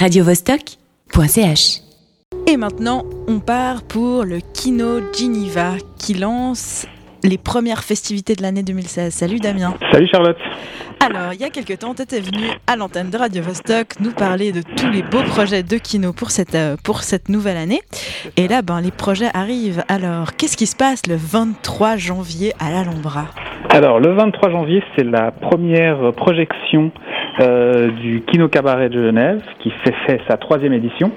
radiovostok.ch. Et maintenant, on part pour le Kino Geneva qui lance les premières festivités de l'année 2016. Salut Damien. Salut Charlotte. Alors, il y a quelques temps, tu étais venu à l'antenne de Radio Vostok nous parler de tous les beaux projets de Kino pour cette, euh, pour cette nouvelle année. Et là, ben, les projets arrivent. Alors, qu'est-ce qui se passe le 23 janvier à l'Alhambra? Alors, le 23 janvier, c'est la première projection euh, du Kino Cabaret de Genève qui fait, fait sa troisième édition.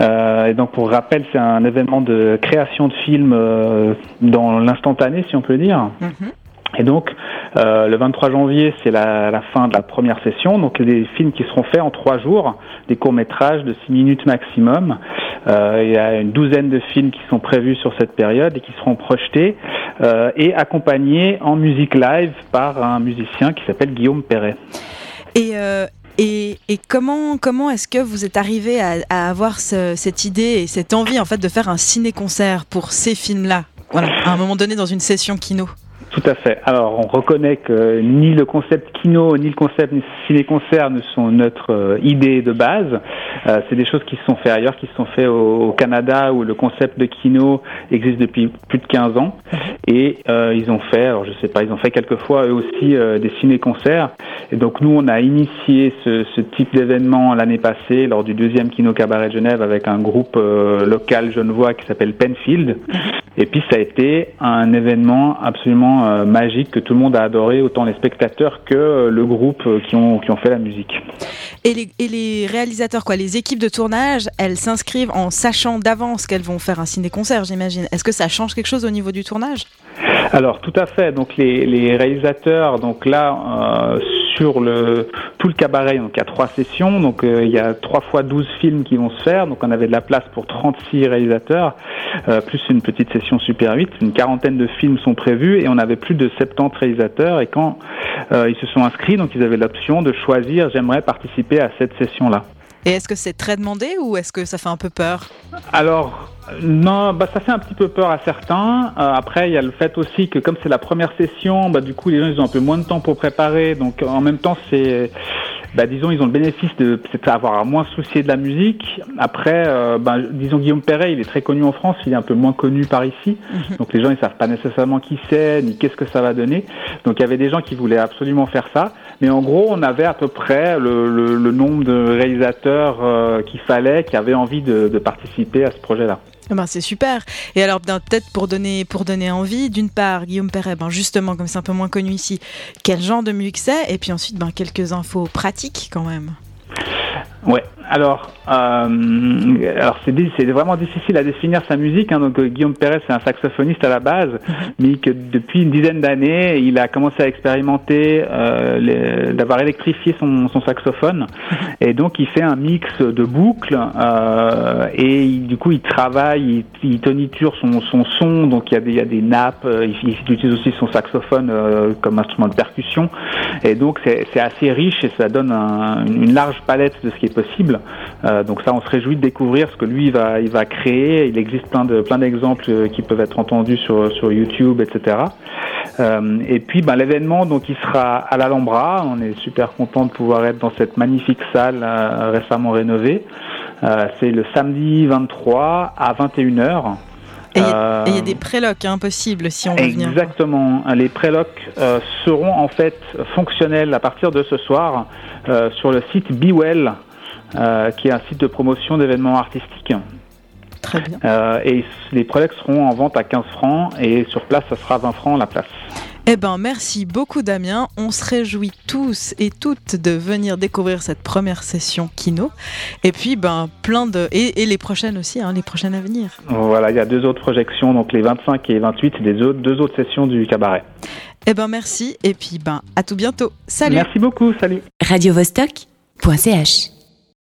Euh, et donc, pour rappel, c'est un événement de création de films euh, dans l'instantané, si on peut dire. Et donc, euh, le 23 janvier, c'est la, la, fin de la première session. Donc, des films qui seront faits en trois jours, des courts métrages de six minutes maximum. Euh, il y a une douzaine de films qui sont prévus sur cette période et qui seront projetés euh, et accompagnés en musique live par un musicien qui s'appelle Guillaume Perret. Et, euh, et, et, comment, comment est-ce que vous êtes arrivé à, à avoir ce, cette idée et cette envie en fait de faire un ciné-concert pour ces films-là? Voilà, à un moment donné dans une session kino. Tout à fait. Alors, on reconnaît que ni le concept kino, ni le concept ciné-concert ne sont notre euh, idée de base. Euh, c'est des choses qui se sont faites ailleurs, qui se sont faites au, au, Canada, où le concept de kino existe depuis plus de 15 ans. Et euh, ils ont fait, alors je sais pas, ils ont fait quelquefois eux aussi des ciné-concerts. Et donc, nous, on a initié ce, ce type d'événement l'année passée, lors du deuxième Kino Cabaret de Genève, avec un groupe local genevois qui s'appelle Penfield. Et puis, ça a été un événement absolument euh, magique que tout le monde a adoré, autant les spectateurs que euh, le groupe euh, qui ont, qui ont fait la musique. Et les, et les réalisateurs, quoi, les équipes de tournage, elles s'inscrivent en sachant d'avance qu'elles vont faire un ciné-concert, j'imagine. Est-ce que ça change quelque chose au niveau du tournage? Alors tout à fait. Donc les, les réalisateurs, donc là sur le tout le cabaret, donc il y a trois sessions, donc euh, il y a trois fois 12 films qui vont se faire. Donc on avait de la place pour 36 réalisateurs, euh, plus une petite session Super 8. Une quarantaine de films sont prévus et on avait plus de 70 réalisateurs. Et quand ils se sont inscrits, donc ils avaient l'option de choisir j'aimerais participer à cette session là. Et est-ce que c'est très demandé ou est-ce que ça fait un peu peur Alors, non, bah, ça fait un petit peu peur à certains. Euh, après, il y a le fait aussi que comme c'est la première session, bah, du coup, les gens ils ont un peu moins de temps pour préparer. Donc, en même temps, c'est, bah, disons, ils ont le bénéfice de peut-être avoir à moins soucier de la musique. Après, euh, bah, disons, Guillaume Perret, il est très connu en France, il est un peu moins connu par ici. Mm-hmm. Donc, les gens, ils savent pas nécessairement qui c'est, ni qu'est-ce que ça va donner. Donc, il y avait des gens qui voulaient absolument faire ça. Mais en gros, on avait à peu près le, le, le nombre de réalisateurs euh, qu'il fallait, qui avaient envie de, de participer à ce projet-là. Ben, c'est super. Et alors peut-être pour donner pour donner envie, d'une part Guillaume Perret, ben justement comme c'est un peu moins connu ici, quel genre de musique c'est, et puis ensuite ben quelques infos pratiques quand même. Ouais. Alors, euh, alors c'est, vraiment difficile à définir sa musique. Hein. Donc Guillaume Perret, c'est un saxophoniste à la base, mais que depuis une dizaine d'années, il a commencé à expérimenter euh, d'avoir électrifié son, son, saxophone, et donc il fait un mix de boucles euh, et il, du coup il travaille, il, il toniture son, son, son. Donc il y a des, il y a des nappes. Il, il utilise aussi son saxophone euh, comme instrument de percussion, et donc c'est, c'est assez riche et ça donne un, une large palette de ce qui est possible. Euh, donc ça, on se réjouit de découvrir ce que lui il va, il va créer. Il existe plein de plein d'exemples qui peuvent être entendus sur sur YouTube, etc. Euh, et puis, ben, l'événement, donc, il sera à l'Alhambra. On est super content de pouvoir être dans cette magnifique salle euh, récemment rénovée. Euh, c'est le samedi 23 à 21h. Et il euh, y, a des prélocs hein, possibles si on veut venir. Exactement. Les prélocs euh, seront en fait fonctionnels à partir de ce soir euh, sur le site Bewell, qui est un site de promotion d'événements artistiques. Très bien. et les prélocs seront en vente à 15 francs et sur place, ça sera 20 francs la place. Eh ben, merci beaucoup Damien. On se réjouit tous et toutes de venir découvrir cette première session Kino. Et puis, ben, plein de et, et les prochaines aussi, hein, les prochaines à venir. Voilà, il y a deux autres projections, donc les 25 et 28, c'est des autres, deux autres sessions du cabaret. Eh ben, merci. Et puis, ben, à tout bientôt. Salut. Merci beaucoup. Salut. Radio -Vostok .ch